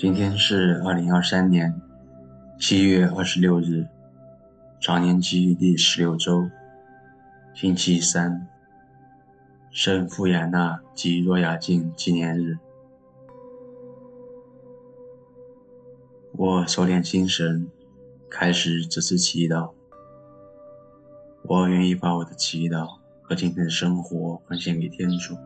今天是二零二三年七月二十六日，常年期第十六周，星期三，圣富亚娜及若亚静纪念日。我收敛心神，开始这次祈祷。我愿意把我的祈祷和今天的生活奉献给天主，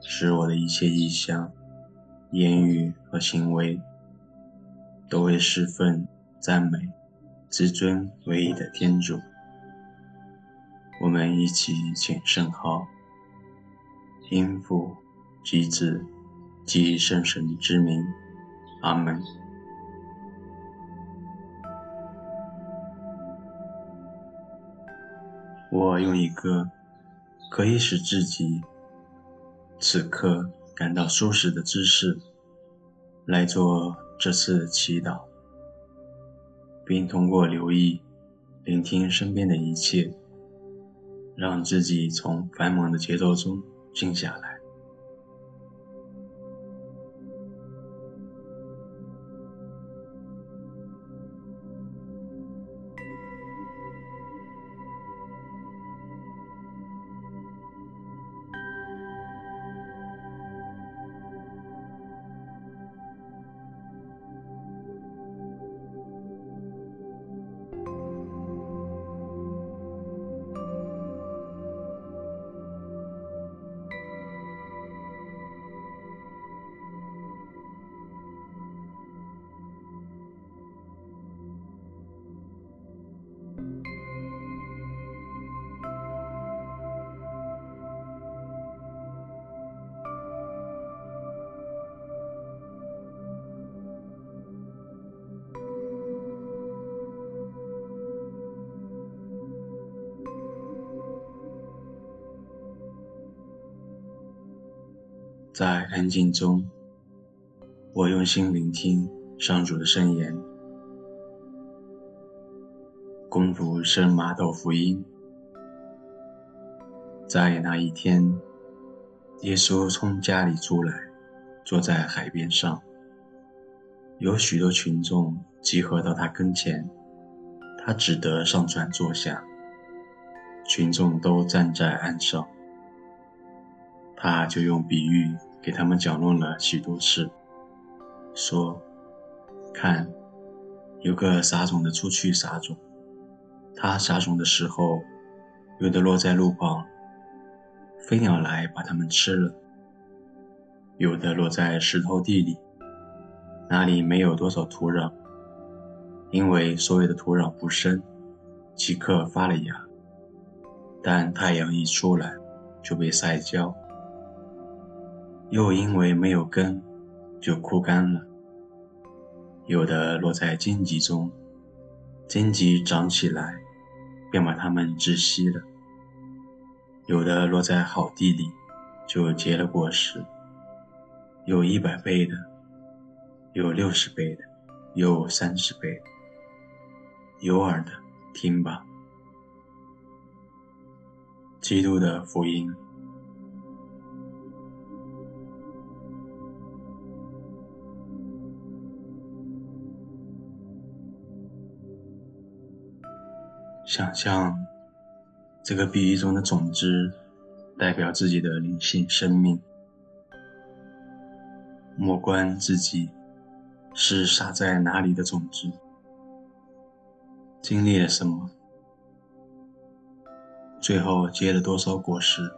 使我的一切意向、言语和行为都为侍奉、赞美、至尊唯一的天主。我们一起请圣号，因父及子及圣神之名，阿门。我用一个可以使自己此刻感到舒适的姿势来做这次祈祷，并通过留意、聆听身边的一切，让自己从繁忙的节奏中静下来。在安静中，我用心聆听上主的圣言。恭读圣马窦福音。在那一天，耶稣从家里出来，坐在海边上，有许多群众集合到他跟前，他只得上船坐下，群众都站在岸上，他就用比喻。给他们讲论了许多事，说：“看，有个撒种的出去撒种，他撒种的时候，有的落在路旁，飞鸟来把它们吃了；有的落在石头地里，那里没有多少土壤，因为所有的土壤不深，即刻发了芽，但太阳一出来，就被晒焦。”又因为没有根，就枯干了。有的落在荆棘中，荆棘长起来，便把它们窒息了。有的落在好地里，就结了果实，有一百倍的，有六十倍的，有三十倍的。有耳的，听吧。基督的福音。想象这个比喻中的种子代表自己的灵性生命，莫关自己是撒在哪里的种子，经历了什么，最后结了多少果实。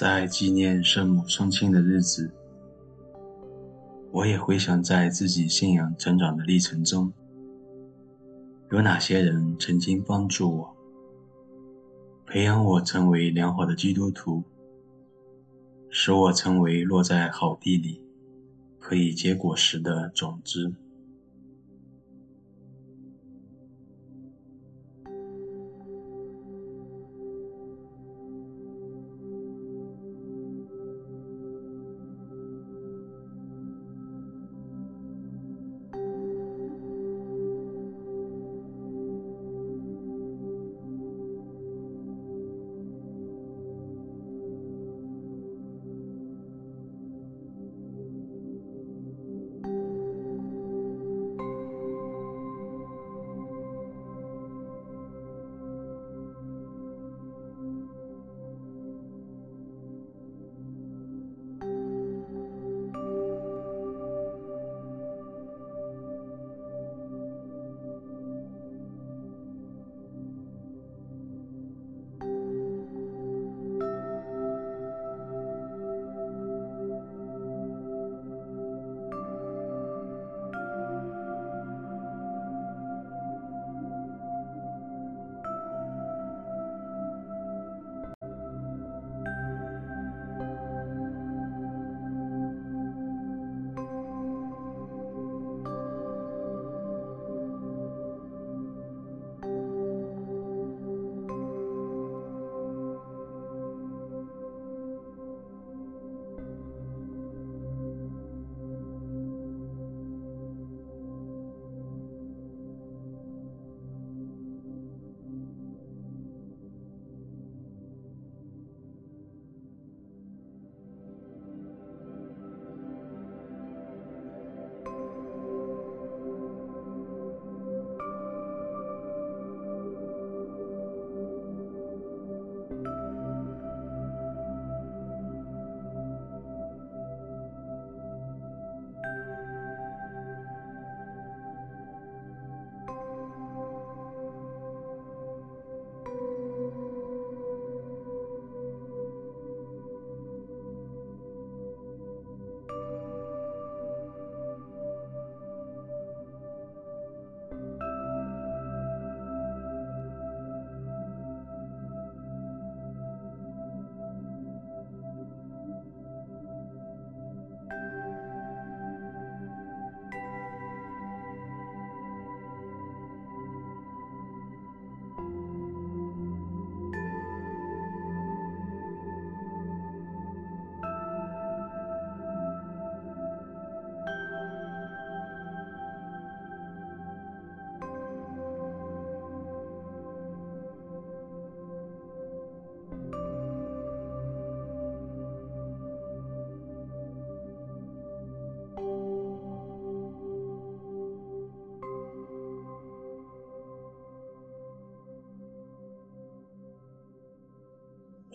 在纪念圣母双亲的日子，我也回想在自己信仰成长的历程中，有哪些人曾经帮助我，培养我成为良好的基督徒，使我成为落在好地里，可以结果实的种子。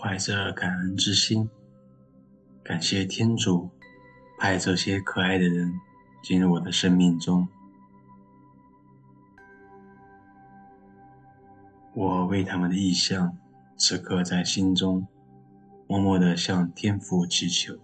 怀着感恩之心，感谢天主派这些可爱的人进入我的生命中。我为他们的意向，此刻在心中默默的向天父祈求。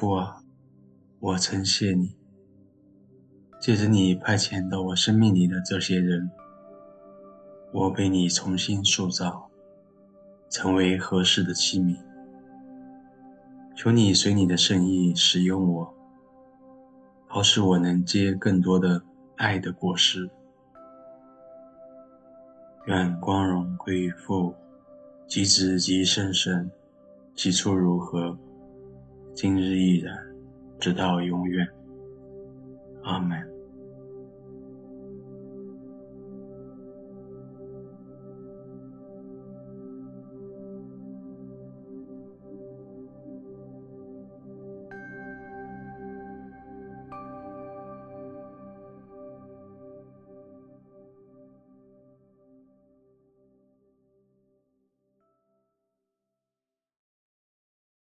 父啊，我称谢你，借着你派遣到我生命里的这些人，我被你重新塑造，成为合适的器皿。求你随你的圣意使用我，好使我能结更多的爱的果实。愿光荣归于父、及子、及圣神，起初如何，今日亦然，直到永远。阿门。